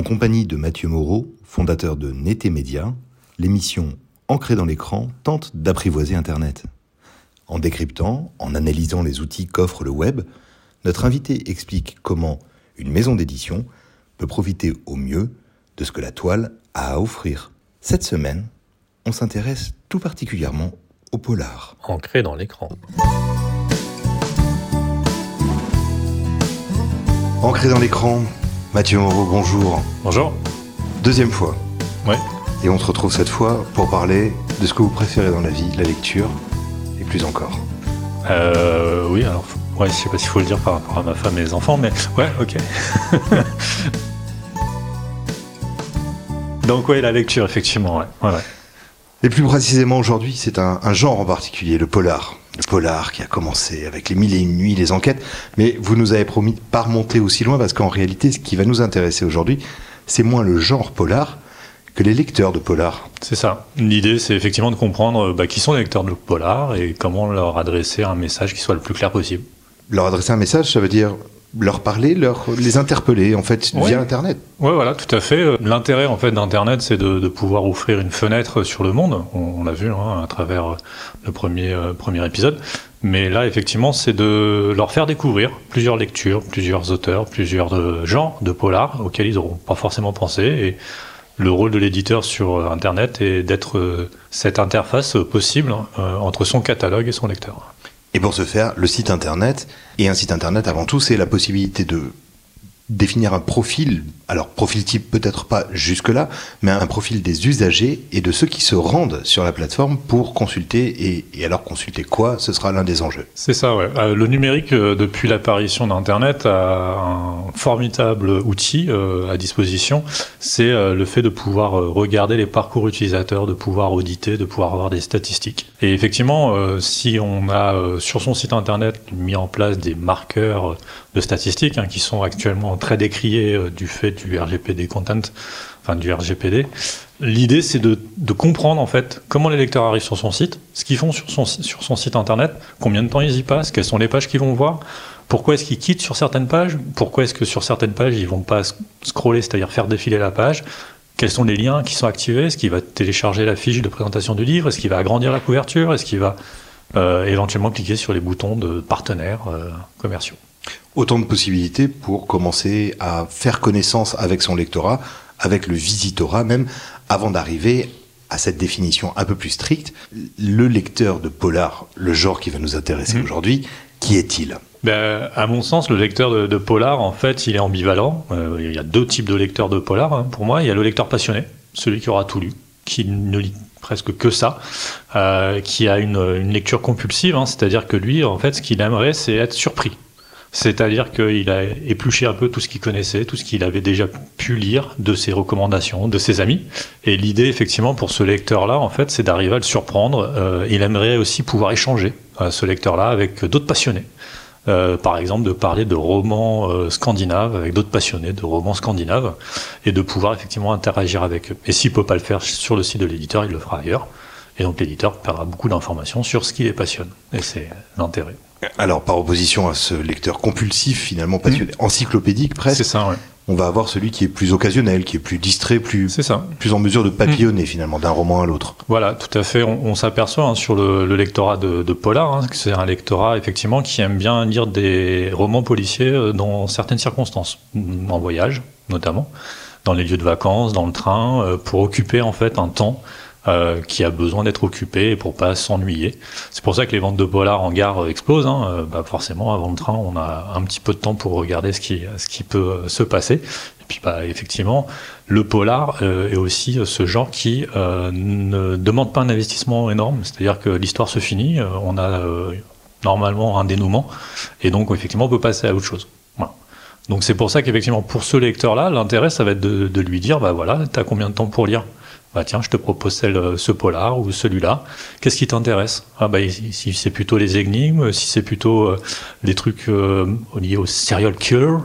En compagnie de Mathieu Moreau, fondateur de Nété Média, l'émission Ancrée dans l'écran tente d'apprivoiser Internet. En décryptant, en analysant les outils qu'offre le web, notre invité explique comment une maison d'édition peut profiter au mieux de ce que la toile a à offrir. Cette semaine, on s'intéresse tout particulièrement au polar. Ancré dans l'écran. Ancré dans l'écran, Mathieu Moreau, bonjour. Bonjour. Deuxième fois. Ouais. Et on se retrouve cette fois pour parler de ce que vous préférez dans la vie, la lecture, et plus encore. Euh, oui, alors, ouais, je sais pas s'il faut le dire par rapport à ma femme et les enfants, mais ouais, ok. Donc, ouais, la lecture, effectivement, ouais. ouais, ouais. Et plus précisément aujourd'hui, c'est un, un genre en particulier, le polar. Le polar qui a commencé avec les mille et une nuits, les enquêtes. Mais vous nous avez promis de pas remonter aussi loin parce qu'en réalité, ce qui va nous intéresser aujourd'hui, c'est moins le genre polar que les lecteurs de polar. C'est ça. L'idée, c'est effectivement de comprendre bah, qui sont les lecteurs de polar et comment leur adresser un message qui soit le plus clair possible. Leur adresser un message, ça veut dire leur parler, leur, les interpeller en fait Oui. via Internet. Ouais, voilà, tout à fait. L'intérêt en fait d'Internet, c'est de, de pouvoir offrir une fenêtre sur le monde. On, on l'a vu hein, à travers le premier euh, premier épisode. Mais là, effectivement, c'est de leur faire découvrir plusieurs lectures, plusieurs auteurs, plusieurs euh, genres de polar auxquels ils n'auront pas forcément pensé. Et le rôle de l'éditeur sur euh, Internet est d'être euh, cette interface euh, possible euh, entre son catalogue et son lecteur. Et pour ce faire, le site internet, et un site internet avant tout, c'est la possibilité de définir un profil, alors profil type peut-être pas jusque-là, mais un profil des usagers et de ceux qui se rendent sur la plateforme pour consulter, et, alors consulter quoi, ce sera l'un des enjeux. C'est ça, ouais. Euh, le numérique, euh, depuis l'apparition d'Internet, a un formidable outil euh, à disposition. C'est le fait de pouvoir regarder les parcours utilisateurs, de pouvoir auditer, de pouvoir avoir des statistiques. Et effectivement, si on a sur son site Internet mis en place des marqueurs de statistiques hein, qui sont actuellement très décriés euh, du fait du RGPD content, enfin du RGPD, L'idée, c'est de, comprendre en fait comment les lecteurs arrivent sur son site, ce qu'ils font sur son, sur son site internet, combien de temps ils y passent, quelles sont les pages qu'ils vont voir, pourquoi est-ce qu'ils quittent sur certaines pages, pourquoi est-ce que sur certaines pages ils vont pas sc- scroller, c'est-à-dire faire défiler la page, quels sont les liens qui sont activés, est-ce qu'il va télécharger la fiche de présentation du livre, est-ce qu'il va agrandir la couverture, est-ce qu'il va euh, éventuellement cliquer sur les boutons de partenaires euh, commerciaux. Autant de possibilités pour commencer à faire connaissance avec son lectorat, avec le visitorat même, avant d'arriver à cette définition un peu plus stricte. Le lecteur de polar, le genre qui va nous intéresser Mhm. aujourd'hui, qui est-il? Ben, à mon sens, le lecteur de, de polar, en fait, il est ambivalent. Euh, il y a deux types de lecteurs de polar. hein. Pour moi, il y a le lecteur passionné, celui qui aura tout lu, qui ne lit presque que ça, euh, qui a une, une lecture compulsive, hein. c'est-à-dire que lui, en fait, ce qu'il aimerait, c'est être surpris. C'est-à-dire qu'il a épluché un peu tout ce qu'il connaissait, tout ce qu'il avait déjà pu lire de ses recommandations, de ses amis. Et l'idée, effectivement, pour ce lecteur-là, en fait, c'est d'arriver à le surprendre. Euh, il aimerait aussi pouvoir échanger, ce lecteur-là, avec d'autres passionnés. Euh, par exemple, de parler de romans euh, scandinaves avec d'autres passionnés de romans scandinaves et de pouvoir effectivement interagir avec eux. Et s'il peut pas le faire sur le site de l'éditeur, il le fera ailleurs. Et donc l'éditeur perdra beaucoup d'informations sur ce qui les passionne. Et c'est l'intérêt. Alors, par opposition à ce lecteur compulsif, finalement passionné, encyclopédique C'est presque, ça, ouais. on va avoir celui qui est plus occasionnel, qui est plus distrait, plus, ça. plus en mesure de papillonner finalement d'un roman à l'autre. Voilà, tout à fait. On, on s'aperçoit hein, sur le, le lectorat de, de Polar hein, que c'est un lectorat effectivement qui aime bien lire des romans policiers euh, dans certaines circonstances, en voyage notamment, dans les lieux de vacances, dans le train, euh, pour occuper en fait un temps euh, qui a besoin d'être occupé pour pas s'ennuyer. C'est pour ça que les ventes de Polar en gare euh, explosent. Hein. Euh, bah forcément, avant le train, on a un petit peu de temps pour regarder ce qui, ce qui peut euh, se passer. Et puis, bah, effectivement, le polar est aussi ce genre qui euh, ne demande pas un investissement énorme. C'est-à-dire que l'histoire se finit, on a normalement un dénouement, et donc effectivement, on peut passer à autre chose. Donc c'est pour ça qu'effectivement, pour ce lecteur-là, l'intérêt, ça va être de, de lui dire, bah voilà, t'as combien de temps pour lire? Bah tiens, je te propose celle, ce polar ou celui-là. Qu'est-ce qui t'intéresse? Ah bah si c'est plutôt les énigmes, si c'est plutôt euh, les trucs euh, liés au serial killer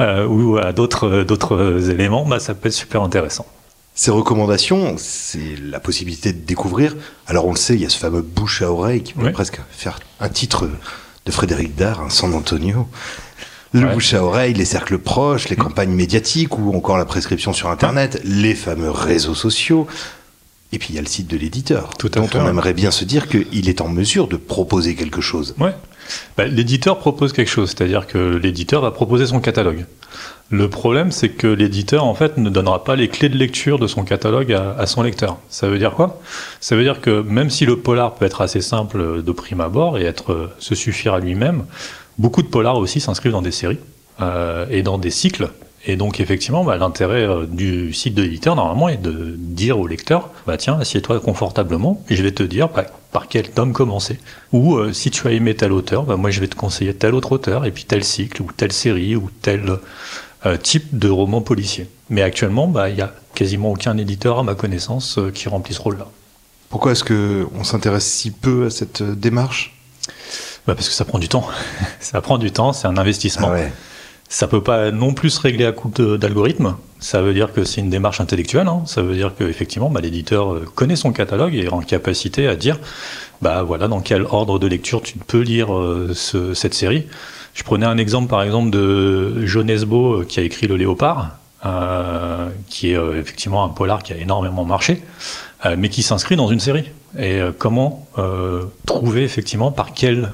euh, ou à d'autres d'autres éléments, bah ça peut être super intéressant. Ces recommandations, c'est la possibilité de découvrir. Alors on le sait, il y a ce fameux bouche à oreille qui peut Oui. presque faire un titre de Frédéric Dard, un San Antonio. Le bouche à oreille, les cercles proches, les campagnes médiatiques ou encore la prescription sur Internet, les fameux réseaux sociaux. Et puis il y a le site de l'éditeur, dont on aimerait bien se dire qu'il est en mesure de proposer quelque chose. Ouais. Bah, l'éditeur propose quelque chose, c'est-à-dire que l'éditeur va proposer son catalogue. Le problème, c'est que l'éditeur, en fait, ne donnera pas les clés de lecture de son catalogue à, son lecteur. Ça veut dire quoi? Ça veut dire que même si le polar peut être assez simple de prime abord et être se suffire à lui-même, beaucoup de polars aussi s'inscrivent dans des séries euh, et dans des cycles. Et donc, effectivement, bah, l'intérêt euh, du site de l'éditeur, normalement, est de dire au lecteur, bah, tiens, assieds-toi confortablement, et je vais te dire bah, par quel tome commencer. Ou euh, si tu as aimé tel auteur, bah, moi, je vais te conseiller tel autre auteur, et puis tel cycle, ou telle série, ou tel type de roman policier. Mais actuellement, il n'y a quasiment aucun éditeur, à ma connaissance, qui remplit ce rôle-là. Pourquoi est-ce qu'on s'intéresse si peu à cette démarche? Bah Parce que ça prend du temps. ça prend du temps, c'est un investissement. Ah Ça peut pas non plus se régler à coup d'algorithme. Ça veut dire que c'est une démarche intellectuelle. Hein. Ça veut dire qu'effectivement, bah, l'éditeur connaît son catalogue et est en capacité à dire, bah voilà, dans quel ordre de lecture tu peux lire cette série. Je prenais un exemple, par exemple, de Jonesbo euh, qui a écrit Le Léopard, euh, qui est euh, effectivement un polar qui a énormément marché, mais qui s'inscrit dans une série. Et comment trouver effectivement par quel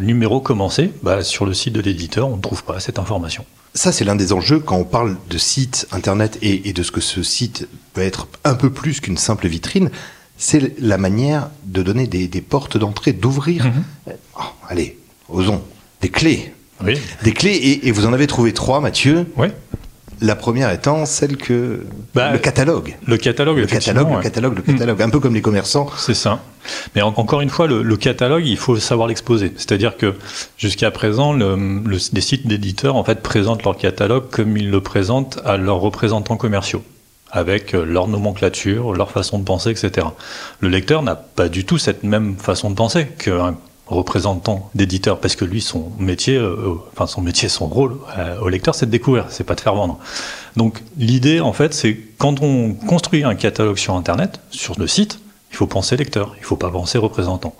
numéro commencer bah, Sur le site de l'éditeur, on ne trouve pas cette information. Ça, c'est l'un des enjeux quand on parle de site internet et, de ce que ce site peut être un peu plus qu'une simple vitrine. C'est la manière de donner des, portes d'entrée, d'ouvrir. Mm-hmm. Oh, allez, osons des clés. Oui. Des clés, et, vous en avez trouvé trois, Mathieu. Oui. La première étant celle que bah, le catalogue. Le catalogue, le catalogue, le catalogue, le catalogue, un peu comme les commerçants. C'est ça. Mais encore une fois, le, catalogue, il faut savoir l'exposer. C'est-à-dire que jusqu'à présent, le, les sites d'éditeurs en fait présentent leur catalogue comme ils le présentent à leurs représentants commerciaux avec euh, leur nomenclature, leur façon de penser, etc. Le lecteur n'a pas du tout cette même façon de penser qu'un représentant d'éditeur parce que lui son métier euh, euh, enfin son métier son rôle euh, au lecteur c'est de découvrir c'est pas de faire vendre. Donc l'idée en fait c'est quand on construit un catalogue sur internet sur le site il faut penser lecteur il faut pas penser représentant.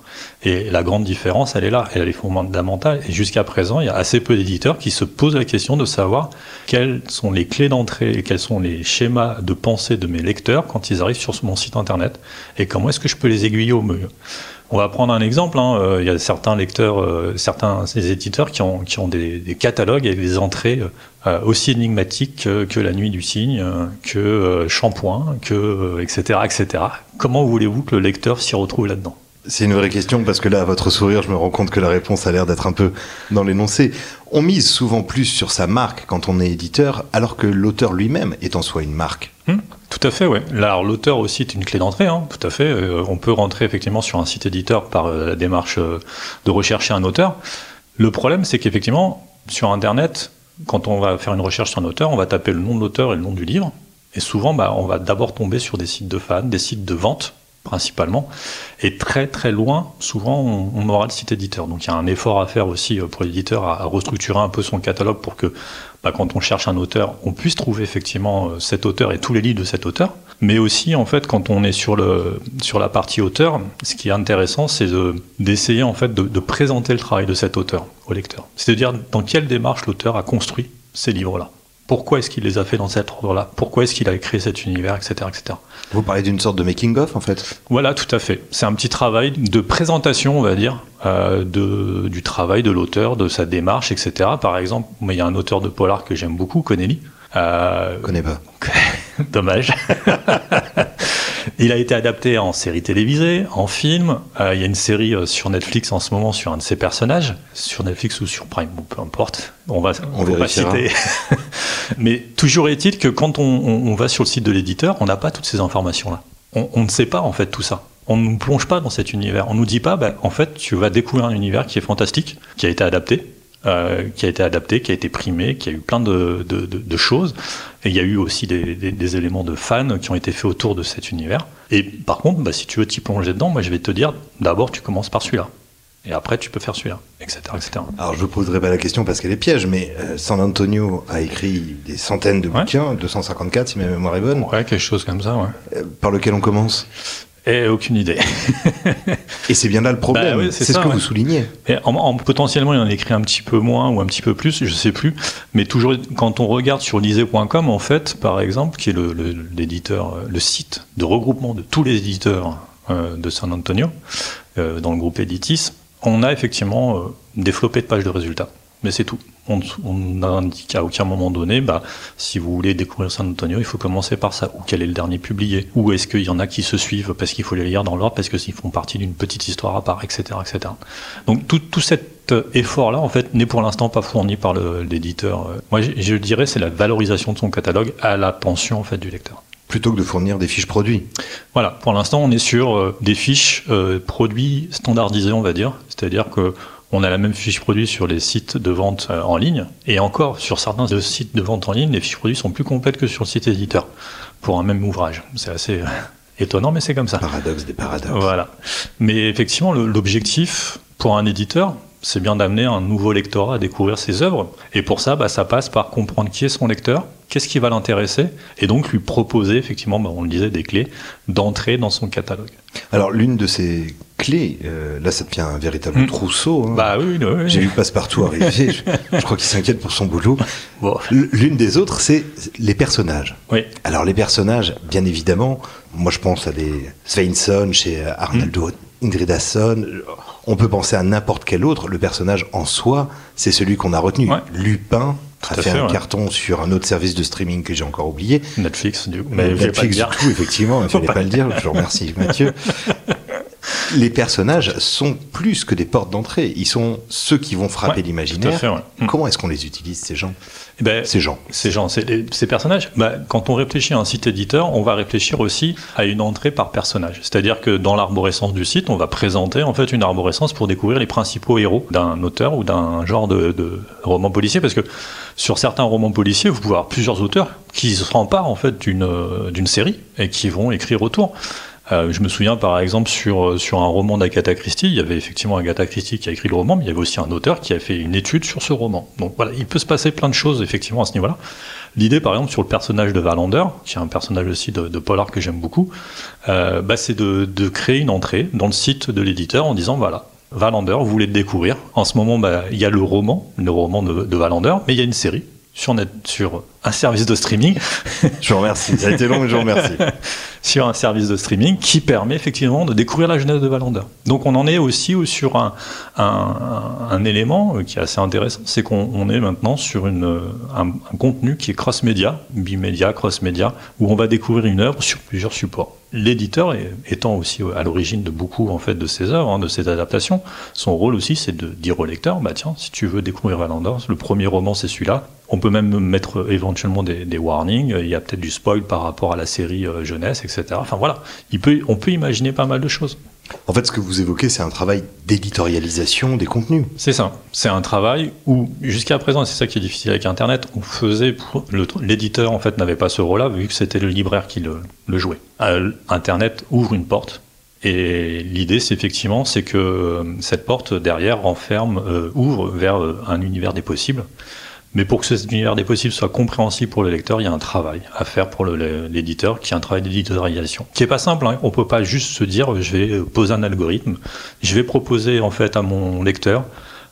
Et la grande différence elle est là elle est fondamentale. Et jusqu'à présent il y a assez peu d'éditeurs qui se posent la question de savoir quelles sont les clés d'entrée et quels sont les schémas de pensée de mes lecteurs quand ils arrivent sur mon site internet. Et comment est-ce que je peux les aiguiller au mieux? On va prendre un exemple. Hein. Euh, il y a certains lecteurs, euh, certains éditeurs qui ont, qui ont des, catalogues avec des entrées euh, aussi énigmatiques que, La Nuit du Cygne, que Shampoing, que etc., etc. Comment voulez-vous que le lecteur s'y retrouve là-dedans? C'est une vraie question parce que là, à votre sourire, je me rends compte que la réponse a l'air d'être un peu dans l'énoncé. On mise souvent plus sur sa marque quand on est éditeur, alors que l'auteur lui-même est en soi une marque. Hmm? Tout à fait, oui. Alors l'auteur aussi est une clé d'entrée, hein, tout à fait. Euh, on peut rentrer effectivement sur un site éditeur par euh, la démarche euh, de rechercher un auteur. Le problème, c'est qu'effectivement, sur Internet, quand on va faire une recherche sur un auteur, on va taper le nom de l'auteur et le nom du livre. Et souvent, bah, on va d'abord tomber sur des sites de fans, des sites de vente principalement. Et très très loin, souvent, on, aura le site éditeur. Donc il y a un effort à faire aussi euh, pour l'éditeur à, restructurer un peu son catalogue pour que bah, quand on cherche un auteur, on puisse trouver effectivement euh, cet auteur et tous les livres de cet auteur. Mais aussi, en fait, quand on est sur, le, sur la partie auteur, ce qui est intéressant, c'est d'essayer en fait de, de présenter le travail de cet auteur au lecteur. C'est-à-dire dans quelle démarche l'auteur a construit ces livres-là pourquoi est-ce qu'il les a fait dans cet ordre-là? Pourquoi est-ce qu'il a créé cet univers, etc., etc. Vous parlez d'une sorte de making-of, en fait? Voilà, tout à fait. C'est un petit travail de présentation, on va dire, euh, de, du travail de l'auteur, de sa démarche, etc. Par exemple, il y a un auteur de polar que j'aime beaucoup, Connelly. Euh, connais pas. Dommage. il a été adapté en série télévisée, en film. Euh, il y a une série euh, sur Netflix en ce moment sur un de ses personnages, sur Netflix ou sur Prime, peu importe. On va, on, va citer. Mais toujours est-il que quand on, va sur le site de l'éditeur, on n'a pas toutes ces informations-là. On, ne sait pas en fait tout ça. On ne nous plonge pas dans cet univers. On nous dit pas, ben, en fait, tu vas découvrir un univers qui est fantastique, qui a été adapté, euh, qui a été adapté, qui a été primé, qui a eu plein de, de, de, choses. Et il y a eu aussi des, des, des, éléments de fans qui ont été faits autour de cet univers. Et par contre, bah, si tu veux t'y plonger dedans, moi je vais te dire, d'abord tu commences par celui-là. Et après, tu peux faire celui-là, etc., etc. Alors, je ne poserai pas la question parce qu'elle est piège, mais euh, San Antonio a écrit des centaines de bouquins, 254 si ma mémoire est bonne. Ouais, quelque chose comme ça, ouais. Euh, par lequel on commence? Et aucune idée. et c'est bien là le problème. Bah c'est ce que vous soulignez. Et en, potentiellement, il en écrit un petit peu moins ou un petit peu plus, je sais plus. Mais toujours, quand on regarde sur lisez.com, en fait, par exemple, qui est l'éditeur, le, le, site de regroupement de tous les éditeurs euh, de San Antonio, euh, dans le groupe Editis, on a effectivement euh, des de pages de résultats. Mais c'est tout. On n'indique à aucun moment donné, bah, si vous voulez découvrir San Antonio, il faut commencer par ça. Ou quel est le dernier publié? Ou est-ce qu'il y en a qui se suivent parce qu'il faut les lire dans l'ordre, parce qu'ils font partie d'une petite histoire à part, etc. etc. Donc tout, tout cet effort-là, en fait, n'est pour l'instant pas fourni par l'éditeur. Moi, je, je dirais c'est la valorisation de son catalogue à l'attention en fait, du lecteur plutôt que de fournir des fiches produits. Voilà, pour l'instant, on est sur euh, des fiches euh, produits standardisées, on va dire. C'est-à-dire que on a la même fiche produit sur les sites de vente euh, en ligne, et encore sur certains sites de vente en ligne, les fiches produits sont plus complètes que sur le site éditeur pour un même ouvrage. C'est assez étonnant, mais c'est comme ça. Paradoxe des paradoxes. Voilà. Mais effectivement, l'objectif pour un éditeur, c'est bien d'amener un nouveau lectorat à découvrir ses œuvres. Et pour ça, bah, ça passe par comprendre qui est son lecteur, qu'est-ce qui va l'intéresser, et donc lui proposer, effectivement, bah, on le disait, des clés d'entrée dans son catalogue. Alors, l'une de ces clés, euh, là, ça devient un véritable hmm. trousseau. Hein. Bah oui, oui, J'ai vu Passepartout arriver, je, je, crois qu'il s'inquiète pour son boulot. L'une des autres, c'est les personnages. Oui. Alors, les personnages, bien évidemment, moi je pense à des Sveinsson chez Arnaldo hmm. Ingrid Asson, on peut penser à n'importe quel autre. Le personnage en soi, c'est celui qu'on a retenu. Lupin a fait, un carton sur un autre service de streaming que j'ai encore oublié. Netflix, du coup. Mais Netflix, du coup, effectivement, il ne fallait pas le dire. Je vous remercie, Mathieu. les personnages sont plus que des portes d'entrée. Ils sont ceux qui vont frapper l'imaginaire. Comment est-ce qu'on les utilise, ces gens eh ben, Ces gens. Ces gens, ces personnages. Bah, quand on réfléchit à un site éditeur, on va réfléchir aussi à une entrée par personnage. C'est-à-dire que dans l'arborescence du site, on va présenter en fait une arborescence pour découvrir les principaux héros d'un auteur ou d'un genre de, de roman policier. Parce que sur certains romans policiers, vous pouvez avoir plusieurs auteurs qui se remparent en fait d'une série et qui vont écrire autour. Euh, je me souviens par exemple sur, euh, sur un roman d'Agatha Christie, il y avait effectivement Agatha Christie qui a écrit le roman, mais il y avait aussi un auteur qui a fait une étude sur ce roman. Donc voilà, il peut se passer plein de choses effectivement à ce niveau-là. L'idée par exemple sur le personnage de Valander, qui est un personnage aussi de, Polar que j'aime beaucoup, euh, bah, c'est de, de, créer une entrée dans le site de l'éditeur en disant voilà, Valander, vous voulez le découvrir. En ce moment, bah, il y a le roman, le roman de, de Valander, mais il y a une série sur, net, sur un service de streaming. je vous remercie. Ça a été long, mais je vous remercie. sur un service de streaming qui permet effectivement de découvrir la jeunesse de Valander. Donc on en est aussi sur un, un, un élément qui est assez intéressant, c'est qu'on est maintenant sur une, un, un contenu qui est cross-média, bimédia, cross-média, où on va découvrir une œuvre sur plusieurs supports. L'éditeur étant aussi à l'origine de beaucoup en fait de ces œuvres, hein, de ces adaptations, son rôle aussi c'est de dire au lecteur, bah tiens, si tu veux découvrir Valander, le premier roman c'est celui-là. On peut même mettre éventuellement des, des warnings. Il y a peut-être du spoil par rapport à la série euh, jeunesse, etc. Enfin voilà, il peut, on peut imaginer pas mal de choses. En fait, ce que vous évoquez, c'est un travail d'éditorialisation des contenus. C'est ça. C'est un travail où, jusqu'à présent, c'est ça qui est difficile avec Internet, on faisait. L'éditeur, en fait, n'avait pas ce rôle-là, vu que c'était le libraire qui le, jouait. Euh, Internet ouvre une porte. Et l'idée, c'est effectivement, c'est que euh, cette porte derrière renferme, euh, ouvre vers un univers des possibles. Mais pour que cet univers des possibles soit compréhensible pour le lecteur, il y a un travail à faire pour l'éditeur, qui est un travail d'éditorialisation, qui est pas simple. Hein. On peut pas juste se dire, je vais poser un algorithme, je vais proposer en fait à mon lecteur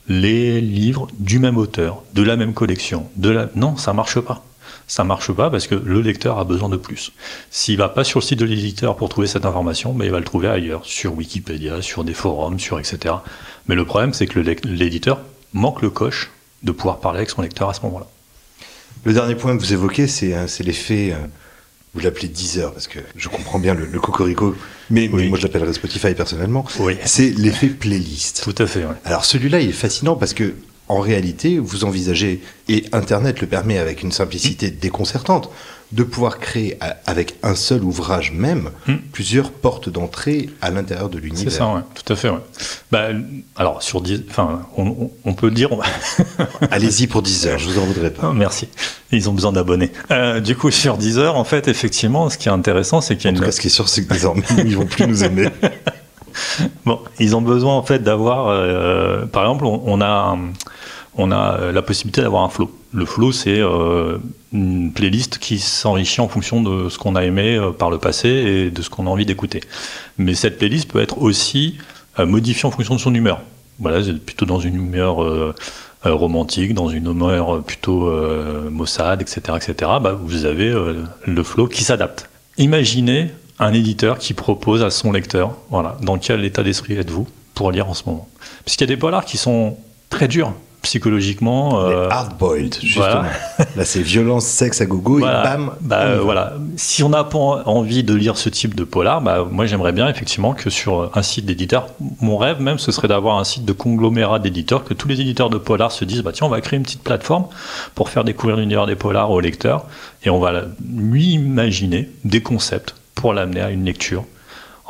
les livres du même auteur, de la même collection. De la... Non, ça marche pas. Ça marche pas parce que le lecteur a besoin de plus. S'il va pas sur le site de l'éditeur pour trouver cette information, mais il va le trouver ailleurs, sur Wikipédia, sur des forums, sur etc. Mais le problème, c'est que l'éditeur manque le coche de pouvoir parler avec son lecteur à ce moment-là. Le dernier point que vous évoquez, c'est euh, l'effet, euh, vous l'appelez Deezer, parce que je comprends bien le, cocorico, mais, moi je l'appellerais Spotify personnellement. Oui. C'est l'effet playlist. Tout à fait. Alors celui-là, il est fascinant parce que en réalité, vous envisagez, et Internet le permet avec une simplicité déconcertante, de pouvoir créer avec un seul ouvrage même hmm. plusieurs portes d'entrée à l'intérieur de l'univers. C'est ça, ouais, tout à fait. Ouais. Bah, alors sur 10, enfin, on, peut dire. Allez-y pour 10 heures, je vous en voudrais pas. Oh, merci. Ils ont besoin d'abonnés. Euh, du coup, sur 10 heures, en fait, effectivement, ce qui est intéressant, c'est qu'il y a en une. Tout cas, ce qui est sûr, c'est que désormais, ils vont plus nous aimer. bon, ils ont besoin en fait d'avoir, euh, par exemple, on, a, on a la possibilité d'avoir un flow. Le flow, c'est euh, une playlist qui s'enrichit en fonction de ce qu'on a aimé euh, par le passé et de ce qu'on a envie d'écouter. Mais cette playlist peut être aussi euh, modifiée en fonction de son humeur. Voilà, c'est plutôt dans une humeur euh, euh, romantique, dans une humeur plutôt euh, maussade, etc., etc. Bah, vous avez euh, le flow qui s'adapte. Imaginez un éditeur qui propose à son lecteur, voilà, dans quel état d'esprit êtes-vous pour lire en ce moment. Parce qu'il y a des polars qui sont très durs psychologiquement. Euh, hard-boiled, justement. voilà. Là, c'est violence, sexe à gogo voilà. et bam. Bah, euh, voilà. Si on n'a pas envie de lire ce type de polar, bah, moi j'aimerais bien effectivement que sur un site d'éditeur, mon rêve même ce serait d'avoir un site de conglomérat d'éditeurs, que tous les éditeurs de polar se disent bah tiens on va créer une petite plateforme pour faire découvrir l'univers des polars au lecteur et on va lui imaginer des concepts pour l'amener à une lecture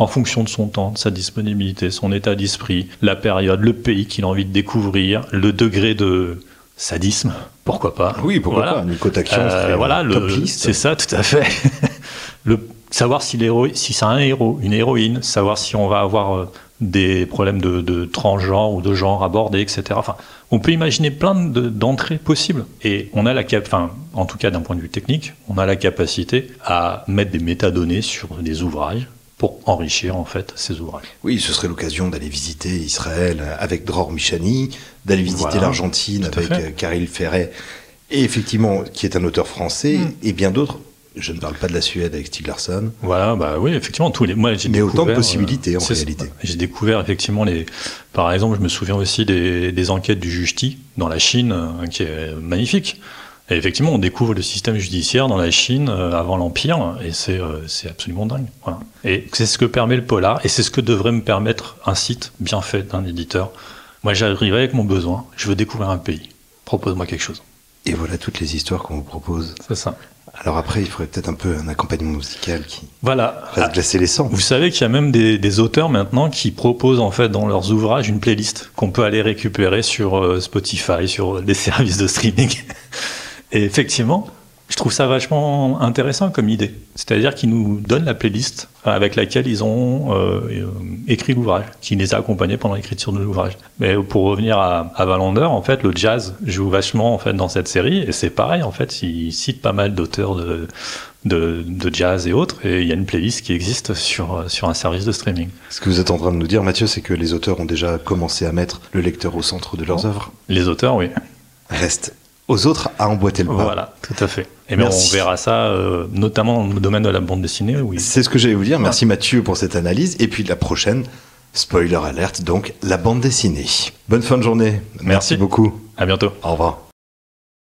en fonction de son temps, de sa disponibilité, son état d'esprit, la période, le pays qu'il a envie de découvrir, le degré de sadisme, pourquoi pas. Oui, pourquoi Voilà. pas. Une cote action Euh, voilà, c'est ça, tout à fait. le, savoir si, c'est un héros, une héroïne, savoir si on va avoir euh, des problèmes de, de transgenre ou de genre abordés, etc. Enfin, on peut imaginer plein de- d'entrées possibles. Et on a la cap, enfin, en tout cas d'un point de vue technique, on a la capacité à mettre des métadonnées sur des ouvrages pour enrichir en fait ces ouvrages. Oui, ce serait l'occasion d'aller visiter Israël avec Dror Michani, d'aller visiter Voilà, l'Argentine avec fait. euh, Caril Ferret, et effectivement, qui est un auteur français, Mm. et bien d'autres. Je ne parle pas de la Suède avec Stieg Larsson. Voilà, bah oui, effectivement, tous les. Moi, j'ai Mais autant de possibilités, en c'est- réalité. J'ai découvert effectivement les. Par exemple, je me souviens aussi des, des enquêtes du juge Ti dans la Chine, euh, qui est magnifique. Et effectivement, on découvre le système judiciaire dans la Chine euh, avant l'Empire, et c'est euh, absolument dingue. Voilà. Et c'est ce que permet le polar, et c'est ce que devrait me permettre un site bien fait d'un éditeur. Moi, j'arriverai avec mon besoin, je veux découvrir un pays. Propose-moi quelque chose. Et voilà toutes les histoires qu'on vous propose. C'est ça. Alors après, il faudrait peut-être un peu un accompagnement musical qui Voilà. fasse glacer les sangs. Vous savez qu'il y a même des, des auteurs maintenant qui proposent en fait dans leurs ouvrages une playlist qu'on peut aller récupérer sur euh, Spotify, sur des services de streaming. Et effectivement, je trouve ça vachement intéressant comme idée. C'est-à-dire qu'ils nous donnent la playlist avec laquelle ils ont euh, euh, écrit l'ouvrage, qui les a accompagnés pendant l'écriture de l'ouvrage. Mais pour revenir à, à Valander, en fait, le jazz joue vachement en fait dans cette série, et c'est pareil en fait, il cite pas mal d'auteurs de, de, de jazz et autres, et il y a une playlist qui existe sur, sur un service de streaming. Ce que vous êtes en train de nous dire, Mathieu, c'est que les auteurs ont déjà commencé à mettre le lecteur au centre de leurs œuvres. Les auteurs, oui. Reste aux autres à emboîter le pas. Voilà, tout à fait. Et bien on verra ça, euh, notamment dans le domaine de la bande dessinée. Oui. C'est ce que j'allais vous dire. Merci Mathieu pour cette analyse. Et puis la prochaine, spoiler alerte, donc la bande dessinée. Bonne fin de journée. Merci, Merci. beaucoup. À bientôt. Au revoir.